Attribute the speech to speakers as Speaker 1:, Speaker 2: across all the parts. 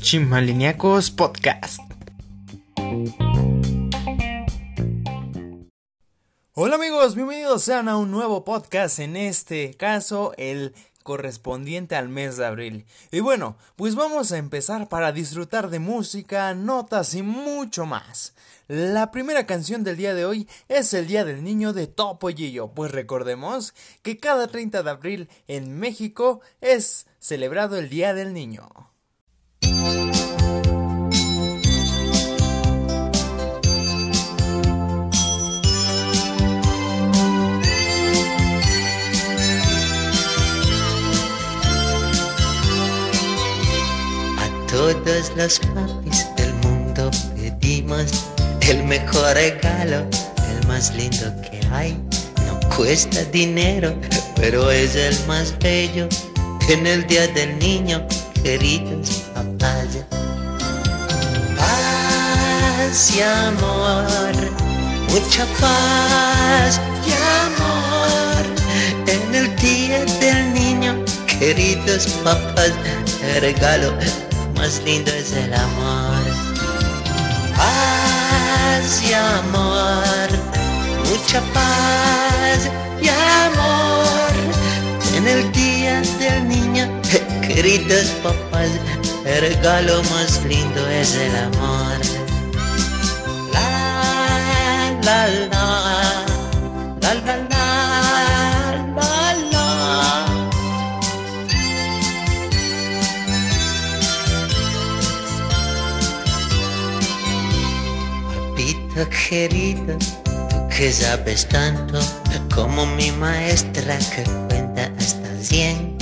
Speaker 1: Chimaliniacos Podcast. Hola amigos, bienvenidos sean a un nuevo podcast, en este caso el correspondiente al mes de abril. Y bueno, pues vamos a empezar para disfrutar de música, notas y mucho más. La primera canción del día de hoy es el Día del Niño de Topo Gillo, pues recordemos que cada 30 de abril en México es celebrado el Día del Niño.
Speaker 2: Todos los papis del mundo pedimos el mejor regalo, el más lindo que hay. No cuesta dinero, pero es el más bello en el día del niño queridos papás. Paz y amor, mucha paz y amor en el día del niño, queridos papás. Regalo más lindo es el amor. Paz y amor, mucha paz y amor en el día del niño Queridos papás, el regalo más lindo es el amor. La, la, la, la, la, la, Querido, tú que sabes tanto, como mi maestra que cuenta hasta cien.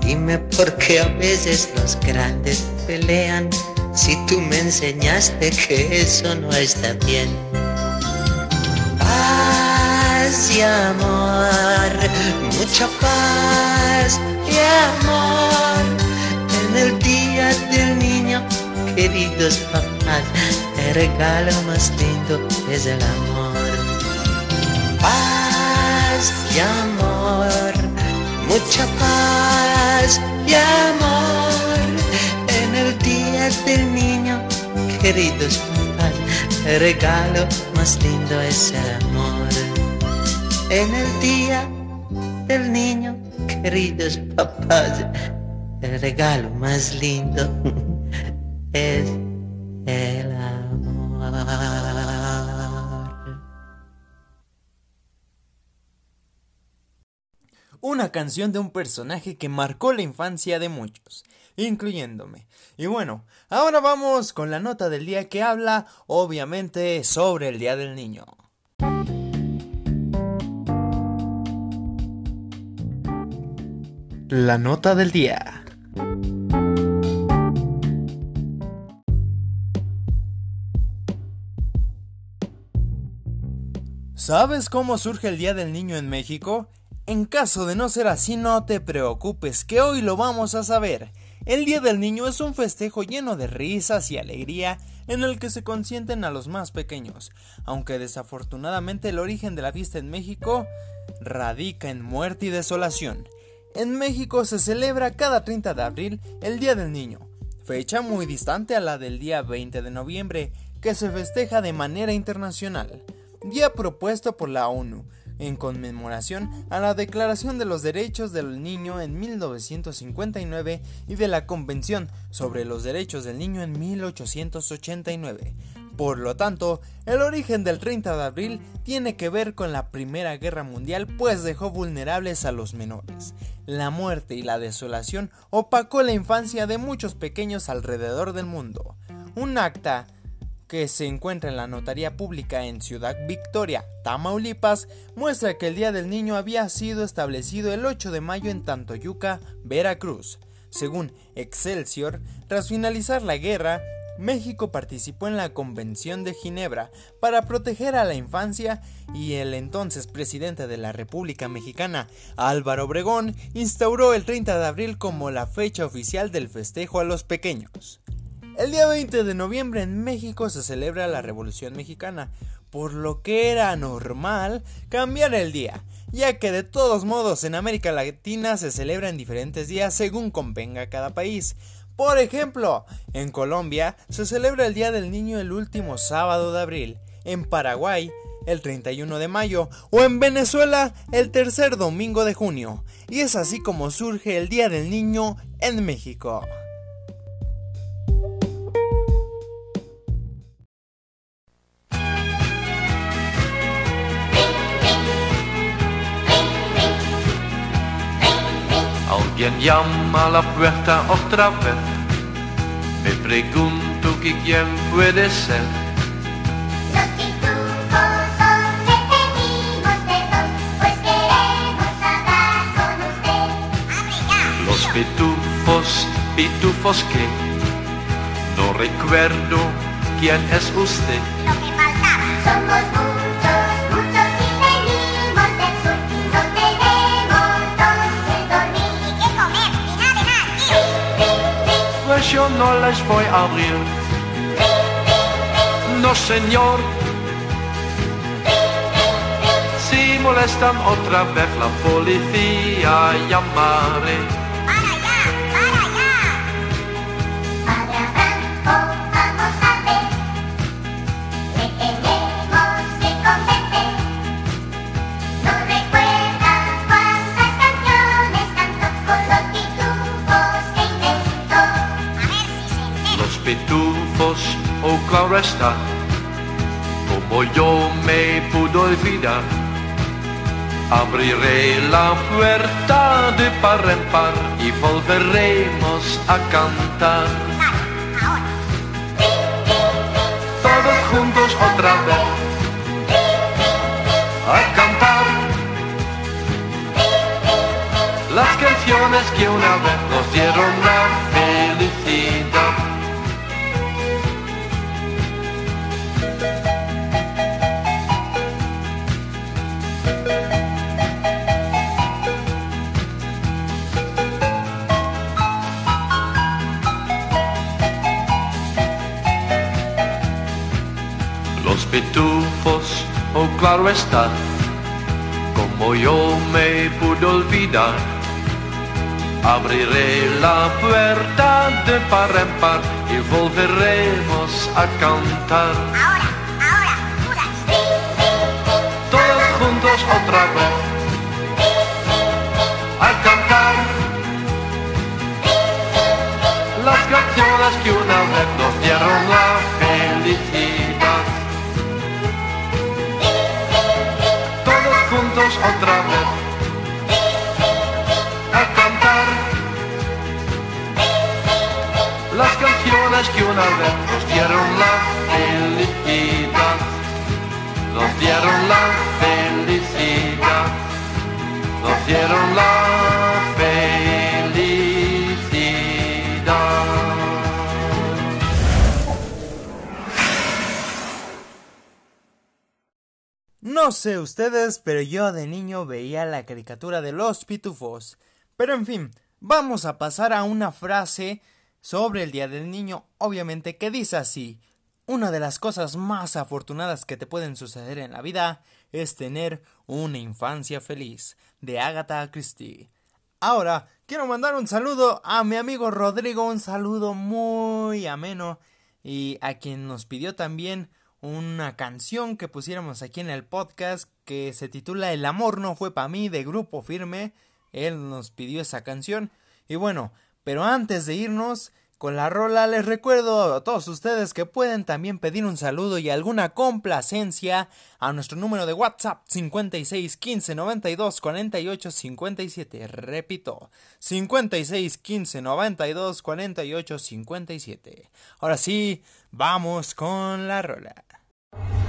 Speaker 2: Dime por qué a veces los grandes pelean si tú me enseñaste que eso no está bien. Paz y amor, mucha paz y amor en el día del niño, queridos papás, el regalo más lindo es el amor. Paz y amor mucha paz y amor en el día del niño, queridos papás. El regalo más lindo es el amor. En el día del niño, queridos papás, el regalo más lindo es
Speaker 1: una canción de un personaje que marcó la infancia de muchos, incluyéndome. Y bueno, ahora vamos con la nota del día que habla obviamente sobre el Día del Niño. La nota del día. ¿Sabes cómo surge el Día del Niño en México? En caso de no ser así, no te preocupes, que hoy lo vamos a saber. El Día del Niño es un festejo lleno de risas y alegría en el que se consienten a los más pequeños, aunque desafortunadamente el origen de la fiesta en México radica en muerte y desolación. En México se celebra cada 30 de abril el Día del Niño, fecha muy distante a la del día 20 de noviembre, que se festeja de manera internacional, día propuesto por la ONU, en conmemoración a la Declaración de los Derechos del Niño en 1959 y de la Convención sobre los Derechos del Niño en 1889. Por lo tanto, el origen del 30 de abril tiene que ver con la Primera Guerra Mundial, pues dejó vulnerables a los menores. La muerte y la desolación opacó la infancia de muchos pequeños alrededor del mundo. Un acta que se encuentra en la notaría pública en Ciudad Victoria, Tamaulipas, muestra que el Día del Niño había sido establecido el 8 de mayo en Tantoyuca, Veracruz. Según Excelsior, tras finalizar la guerra, México participó en la Convención de Ginebra para proteger a la infancia y el entonces presidente de la República Mexicana, Álvaro Obregón, instauró el 30 de abril como la fecha oficial del festejo a los pequeños. El día 20 de noviembre en México se celebra la Revolución Mexicana, por lo que era normal cambiar el día. ya que de todos modos en América Latina se celebra en diferentes días según convenga cada país. Por ejemplo, en Colombia se celebra el Día del Niño el último sábado de abril, en Paraguay el 31 de mayo o en Venezuela el tercer domingo de junio. Y es así como surge el Día del Niño en México.
Speaker 3: Alguien llama a la puerta otra vez. Me pregunto que quién puede ser.
Speaker 4: Los pitufos son detenidos de dos, pues queremos hablar con usted.
Speaker 3: Los pitufos, pitufos que no recuerdo quién es usted.
Speaker 4: Lo que faltaba. Somos
Speaker 3: yo no les voy a abrir. No señor. Si molestan otra vez la policía llamaré. Está, como yo me pudo olvidar. Abriré la puerta de par en par y volveremos a cantar. Todos juntos otra vez. A cantar. Las canciones que una vez nos dieron la felicidad. Pitufos, oh claro está, como yo me pude olvidar. Abriré la puerta de par en par y volveremos a cantar.
Speaker 4: Ahora, ahora, puras.
Speaker 3: Todos juntos otra vez. A cantar. Las canciones que una vez nos dieron la otra vez. A cantar. Las canciones que una vez nos dieron la felicidad. Nos dieron la felicidad. Nos dieron la
Speaker 1: No sé ustedes, pero yo de niño veía la caricatura de los pitufos. Pero en fin, vamos a pasar a una frase sobre el Día del Niño, obviamente que dice así. Una de las cosas más afortunadas que te pueden suceder en la vida es tener una infancia feliz, de Agatha Christie. Ahora, quiero mandar un saludo a mi amigo Rodrigo, un saludo muy ameno y a quien nos pidió también una canción que pusiéramos aquí en el podcast que se titula El amor no fue para mí de Grupo Firme. Él nos pidió esa canción y bueno, pero antes de irnos con la rola les recuerdo a todos ustedes que pueden también pedir un saludo y alguna complacencia a nuestro número de WhatsApp 56 15 92 48 57. Repito, 56 15 92 48 57. Ahora sí, vamos con la rola.
Speaker 5: you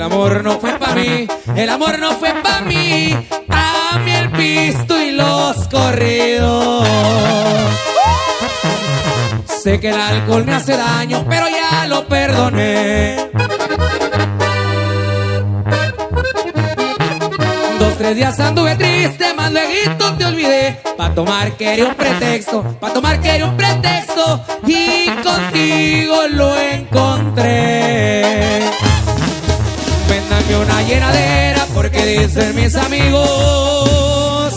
Speaker 5: El amor no fue pa' mí, el amor no fue pa' mí. A mí el pisto y los corridos. Sé que el alcohol me hace daño, pero ya lo perdoné. Dos, tres días anduve triste, más luego te olvidé. Pa' tomar quería un pretexto, pa' tomar quería un pretexto. Y contigo lo encontré. Una llenadera porque dicen mis amigos.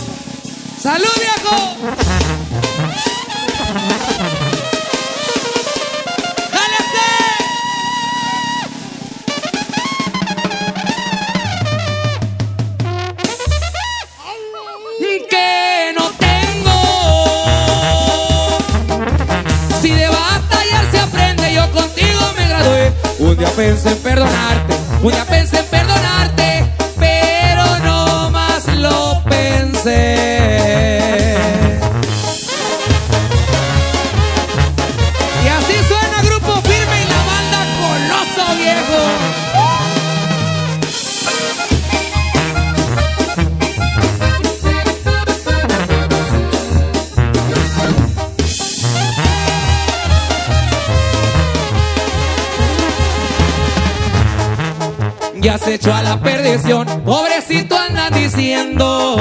Speaker 5: ¡Salud, viejo! Que no tengo. Si de batallar se aprende, yo contigo me gradué. Un día pensé en perdonarte, un día pensé en perdonarte, Ya se echó a la perdición, pobrecito andan diciendo.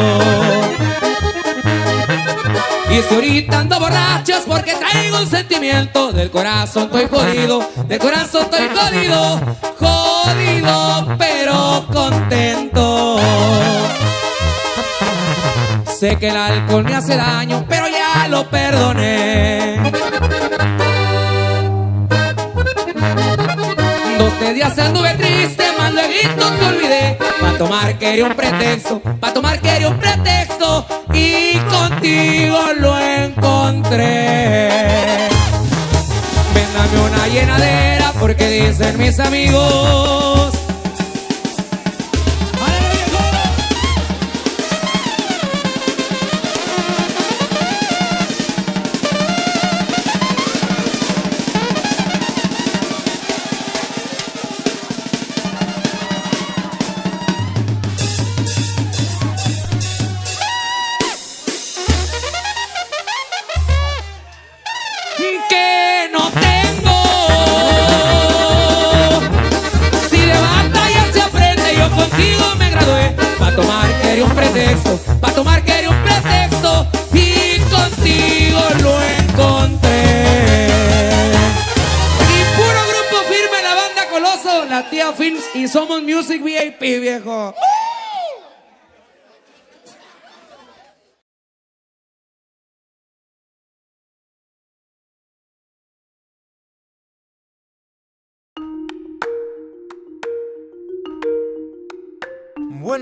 Speaker 5: Y si ahorita ando borracho es porque traigo un sentimiento. Del corazón estoy jodido, del corazón estoy jodido Jodido pero contento. Sé que el alcohol me hace daño, pero ya lo perdoné. Dos días anduve triste, más luego te olvidé. Pa' tomar quería un pretexto, pa' tomar quería un pretexto. Y contigo lo encontré. Véndame una llenadera porque dicen mis amigos.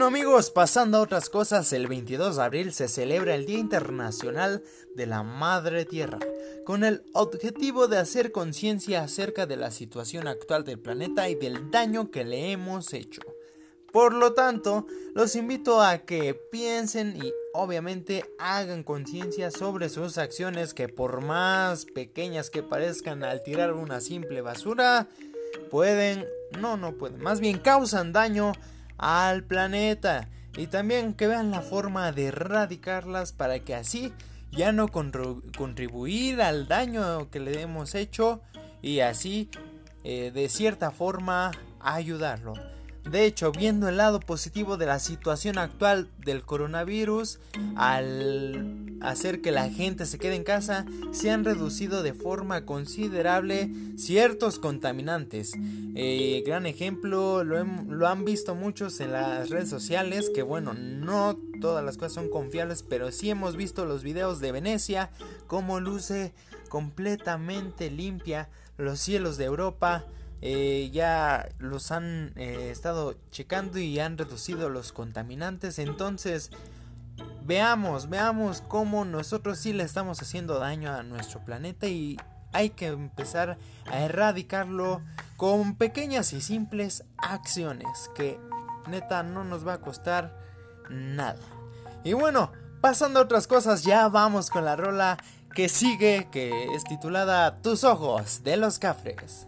Speaker 1: Bueno amigos, pasando a otras cosas, el 22 de abril se celebra el Día Internacional de la Madre Tierra, con el objetivo de hacer conciencia acerca de la situación actual del planeta y del daño que le hemos hecho. Por lo tanto, los invito a que piensen y obviamente hagan conciencia sobre sus acciones que por más pequeñas que parezcan al tirar una simple basura, pueden, no, no pueden, más bien causan daño al planeta y también que vean la forma de erradicarlas para que así ya no contribuir al daño que le hemos hecho y así eh, de cierta forma ayudarlo. De hecho, viendo el lado positivo de la situación actual del coronavirus, al hacer que la gente se quede en casa, se han reducido de forma considerable ciertos contaminantes. Eh, gran ejemplo, lo, lo han visto muchos en las redes sociales, que bueno, no todas las cosas son confiables, pero sí hemos visto los videos de Venecia, cómo luce completamente limpia los cielos de Europa. Eh, ya los han eh, estado checando y han reducido los contaminantes. Entonces, veamos, veamos cómo nosotros sí le estamos haciendo daño a nuestro planeta y hay que empezar a erradicarlo con pequeñas y simples acciones que neta no nos va a costar nada. Y bueno, pasando a otras cosas, ya vamos con la rola que sigue, que es titulada Tus ojos de los cafres.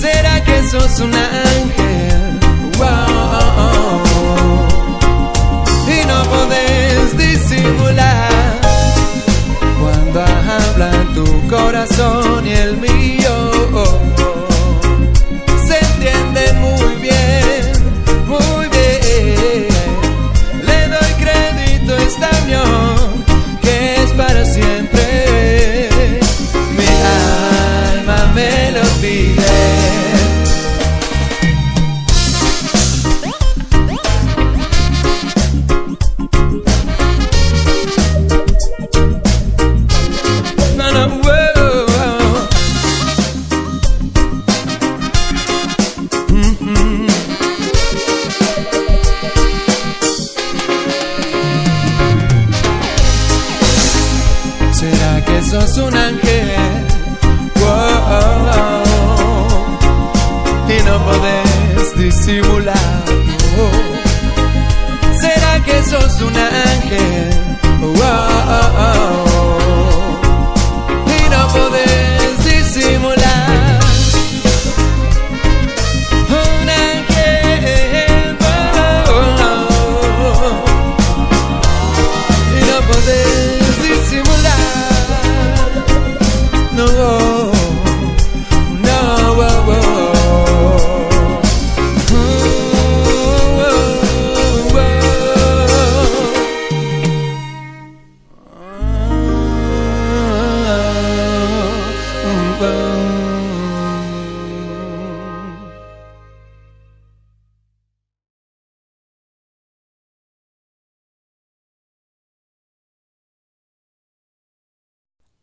Speaker 6: ¿Será que sos un ángel? ¿Será que sos un ángel? Wow. Y no podés disimular. ¿Será que sos un ángel? Wow.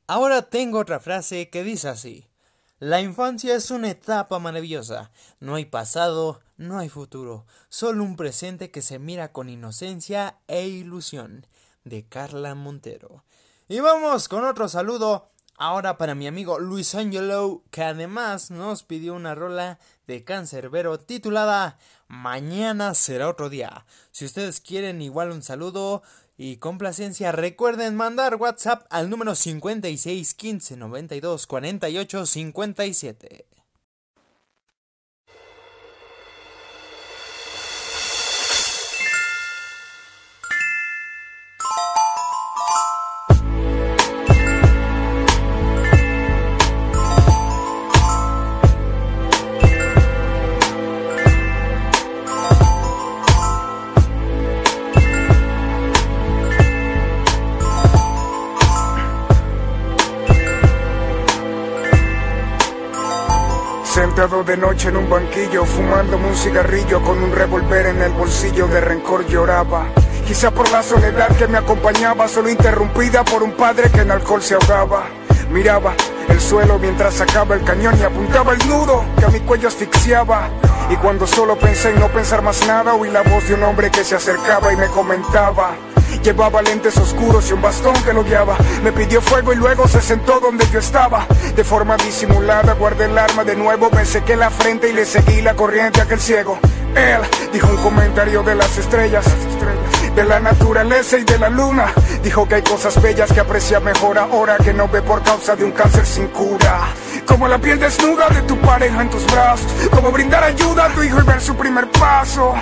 Speaker 1: Ahora tengo otra frase que dice así. La infancia es una etapa maravillosa. No hay pasado, no hay futuro, solo un presente que se mira con inocencia e ilusión. De Carla Montero. Y vamos con otro saludo. Ahora para mi amigo Luis Angelo, que además nos pidió una rola de Cancerbero titulada Mañana será otro día. Si ustedes quieren igual un saludo y complacencia, recuerden mandar WhatsApp al número 56 15 92 48 57.
Speaker 7: De noche en un banquillo, fumándome un cigarrillo con un revólver en el bolsillo de rencor lloraba. Quizá por la soledad que me acompañaba, solo interrumpida por un padre que en alcohol se ahogaba. Miraba el suelo mientras sacaba el cañón y apuntaba el nudo que a mi cuello asfixiaba. Y cuando solo pensé en no pensar más nada, oí la voz de un hombre que se acercaba y me comentaba. Llevaba lentes oscuros y un bastón que lo guiaba. Me pidió fuego y luego se sentó donde yo estaba. De forma disimulada guardé el arma de nuevo, me sequé la frente y le seguí la corriente a aquel ciego. Él dijo un comentario de las estrellas, de la naturaleza y de la luna. Dijo que hay cosas bellas que aprecia mejor ahora que no ve por causa de un cáncer sin cura. Como la piel desnuda de tu pareja en tus brazos. Como brindar ayuda a tu hijo y ver su primer paso.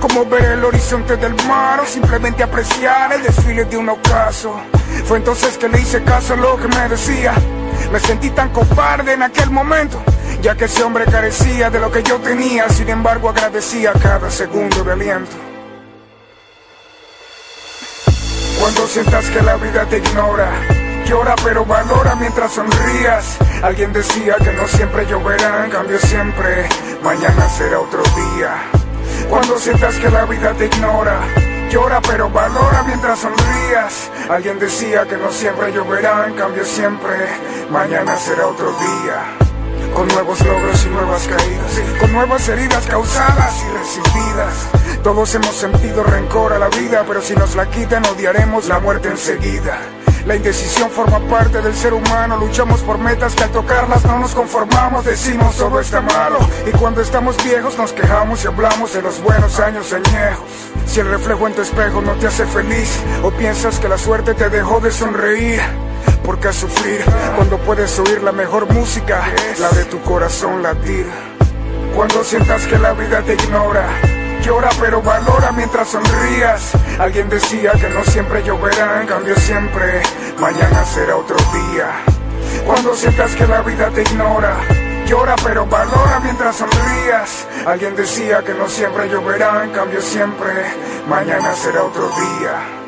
Speaker 7: Como ver el horizonte del mar o simplemente apreciar el desfile de un ocaso. Fue entonces que le hice caso a lo que me decía. Me sentí tan cobarde en aquel momento, ya que ese hombre carecía de lo que yo tenía, sin embargo agradecía cada segundo de aliento. Cuando sientas que la vida te ignora, llora pero valora mientras sonrías. Alguien decía que no siempre lloverá, en cambio siempre mañana será otro día. Cuando sientas que la vida te ignora, llora pero valora mientras sonrías. Alguien decía que no siempre lloverá, en cambio siempre mañana será otro día. Con nuevos logros y nuevas caídas, con nuevas heridas causadas y recibidas. Todos hemos sentido rencor a la vida, pero si nos la quitan odiaremos la muerte enseguida. La indecisión forma parte del ser humano, luchamos por metas que al tocarlas no nos conformamos, decimos todo está malo. Y cuando estamos viejos nos quejamos y hablamos de los buenos años añejos. Si el reflejo en tu espejo no te hace feliz o piensas que la suerte te dejó de sonreír. ¿Por qué sufrir cuando puedes oír la mejor música, la de tu corazón latir? Cuando sientas que la vida te ignora, llora pero valora mientras sonrías. Alguien decía que no siempre lloverá, en cambio siempre mañana será otro día. Cuando sientas que la vida te ignora, llora pero valora mientras sonrías. Alguien decía que no siempre lloverá, en cambio siempre mañana será otro día.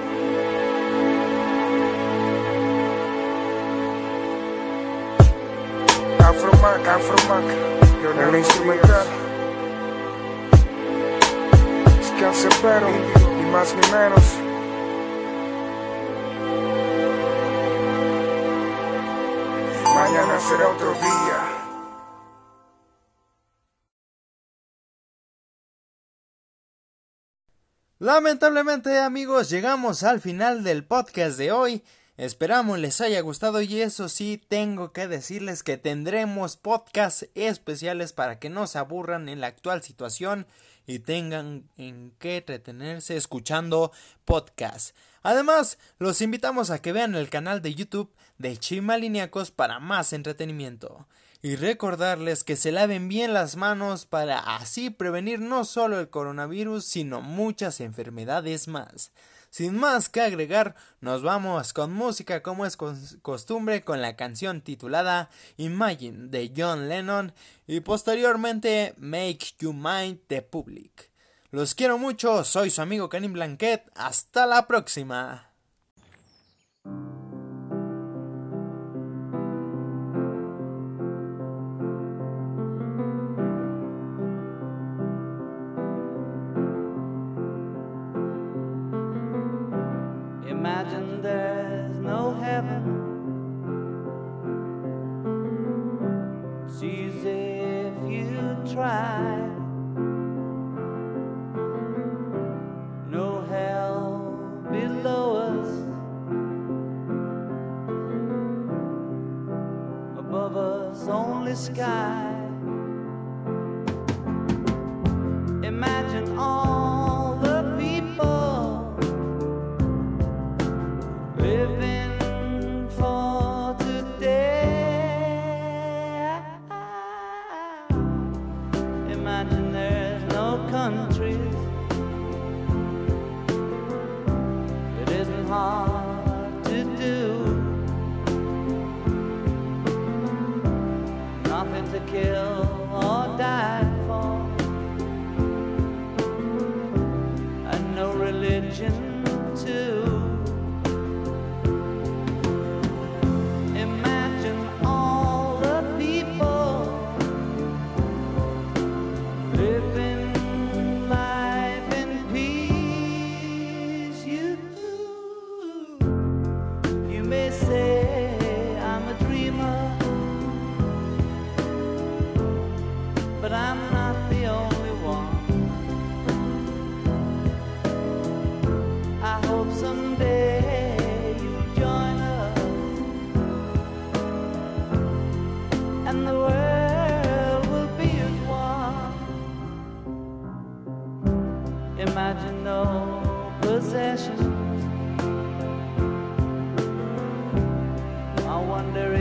Speaker 7: Afromac, Afromac, el instrumental. Es cancerbero, ni más ni menos. Mañana será otro día.
Speaker 1: Lamentablemente amigos llegamos al final del podcast de hoy. Esperamos les haya gustado y eso sí tengo que decirles que tendremos podcasts especiales para que no se aburran en la actual situación y tengan en qué entretenerse escuchando podcasts. Además, los invitamos a que vean el canal de YouTube de Chimaliniacos para más entretenimiento. Y recordarles que se laven bien las manos para así prevenir no solo el coronavirus, sino muchas enfermedades más. Sin más que agregar, nos vamos con música como es costumbre con la canción titulada Imagine de John Lennon y posteriormente Make You Mind the Public. Los quiero mucho, soy su amigo Karim Blanquet, hasta la próxima.
Speaker 8: Kill wonder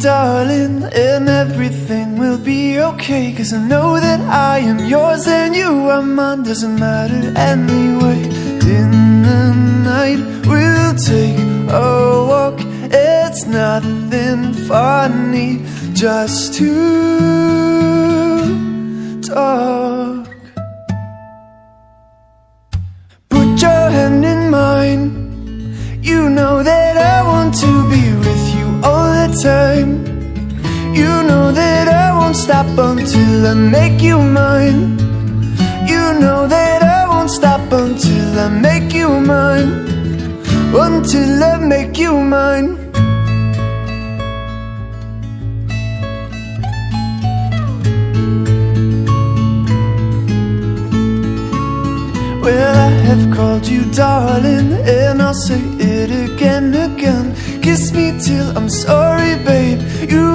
Speaker 6: darling, and everything will be okay. Cause I know that I am yours and you are mine. Doesn't matter anyway. In the night, we'll take a walk. It's nothing funny, just to talk. Stop until I make you mine. You know that I won't stop until I make you mine. Until I make you mine. Well, I have called you darling, and I'll say it again, again. Kiss me till I'm sorry, babe. You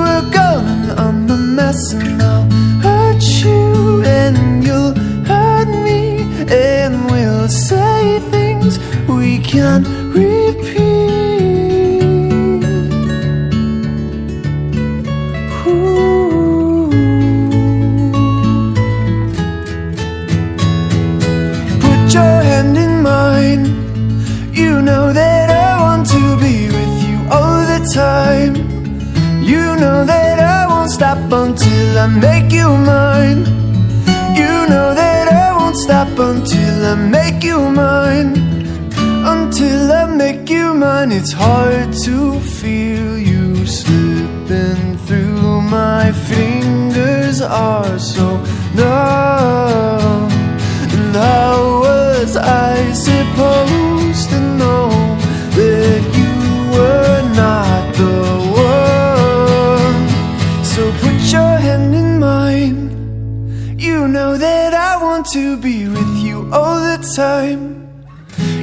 Speaker 6: mess, and I'll hurt you, and you'll hurt me, and we'll say things we can't repeat. I make you mine. You know that I won't stop until I make you mine. Until I make you mine, it's hard to feel you slipping through my fingers are so numb. And how was I supposed time.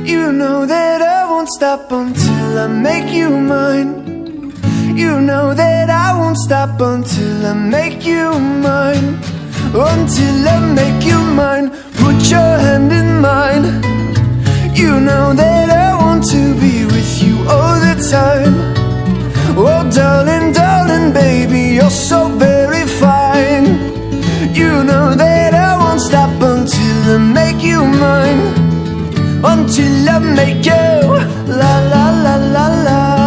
Speaker 6: You know that I won't stop until I make you mine. You know that I won't stop until I make you mine. Until I make you mine. Put your hand in mine. You know that I want to be with you all the time. Oh, darling, darling, baby, you're so very fine. You know that I won't stop until I make you mine. Until I make you la la la la la.